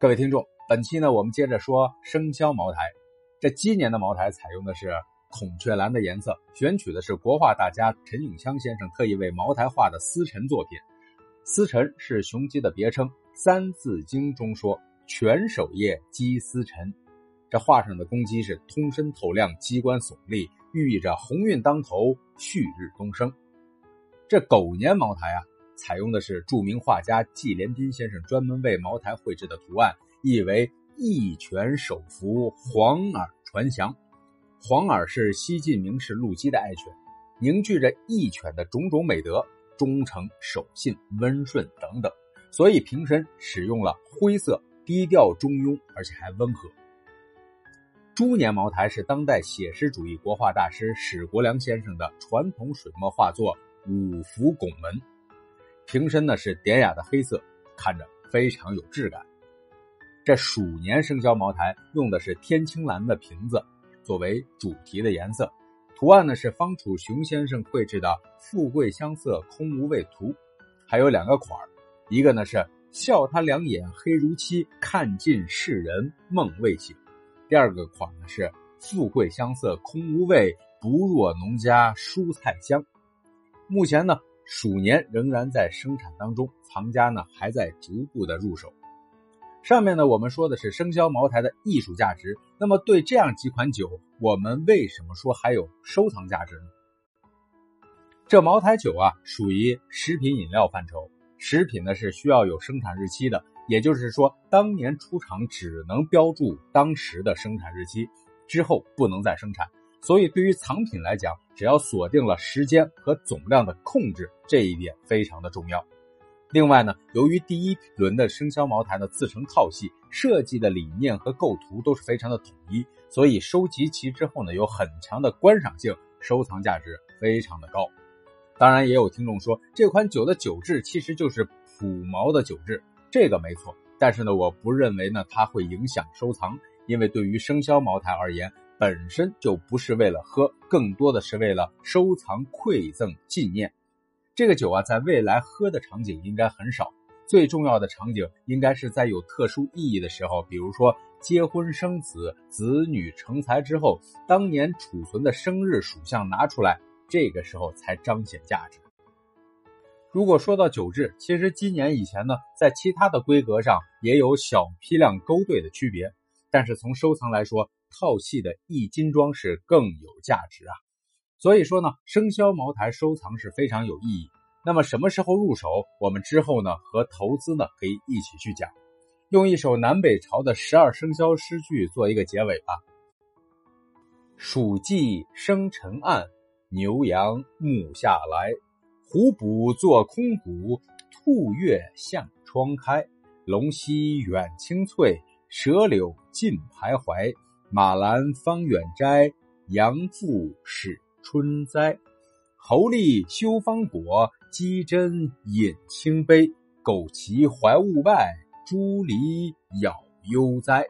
各位听众，本期呢，我们接着说生肖茅台。这今年的茅台采用的是孔雀蓝的颜色，选取的是国画大家陈永香先生特意为茅台画的丝陈作品。丝陈是雄鸡的别称，《三字经》中说“犬守夜，鸡司晨”。这画上的公鸡是通身透亮，机关耸立，寓意着鸿运当头，旭日东升。这狗年茅台啊。采用的是著名画家季连斌先生专门为茅台绘制的图案，意为一拳手扶黄耳传祥。黄耳是西晋名士陆机的爱犬，凝聚着义犬的种种美德，忠诚、守信、温顺等等，所以瓶身使用了灰色，低调中庸，而且还温和。猪年茅台是当代写实主义国画大师史国良先生的传统水墨画作《五福拱门》。瓶身呢是典雅的黑色，看着非常有质感。这鼠年生肖茅台用的是天青蓝的瓶子作为主题的颜色，图案呢是方楚雄先生绘制的“富贵相色空无味”图，还有两个款儿，一个呢是笑他两眼黑如漆，看尽世人梦未醒；第二个款呢是富贵相色空无味，不若农家蔬菜香。目前呢。鼠年仍然在生产当中，藏家呢还在逐步的入手。上面呢我们说的是生肖茅台的艺术价值，那么对这样几款酒，我们为什么说还有收藏价值呢？这茅台酒啊属于食品饮料范畴，食品呢是需要有生产日期的，也就是说当年出厂只能标注当时的生产日期，之后不能再生产。所以，对于藏品来讲，只要锁定了时间和总量的控制，这一点非常的重要。另外呢，由于第一轮的生肖茅台呢自成套系，设计的理念和构图都是非常的统一，所以收集齐之后呢，有很强的观赏性，收藏价值非常的高。当然，也有听众说这款酒的酒质其实就是普茅的酒质，这个没错。但是呢，我不认为呢它会影响收藏，因为对于生肖茅台而言。本身就不是为了喝，更多的是为了收藏、馈赠、纪念。这个酒啊，在未来喝的场景应该很少，最重要的场景应该是在有特殊意义的时候，比如说结婚生子、子女成才之后，当年储存的生日属相拿出来，这个时候才彰显价值。如果说到酒质，其实今年以前呢，在其他的规格上也有小批量勾兑的区别，但是从收藏来说，套系的一斤装是更有价值啊，所以说呢，生肖茅台收藏是非常有意义。那么什么时候入手？我们之后呢和投资呢可以一起去讲。用一首南北朝的十二生肖诗句做一个结尾吧。暑季生辰暗，牛羊暮下来，虎捕作空谷，兔月向窗开。龙溪远青翠，蛇柳尽徘徊。马兰方远摘，杨复始春栽。猴狸修方果，鸡胗饮清杯。枸杞怀物外，茱萸咬悠哉。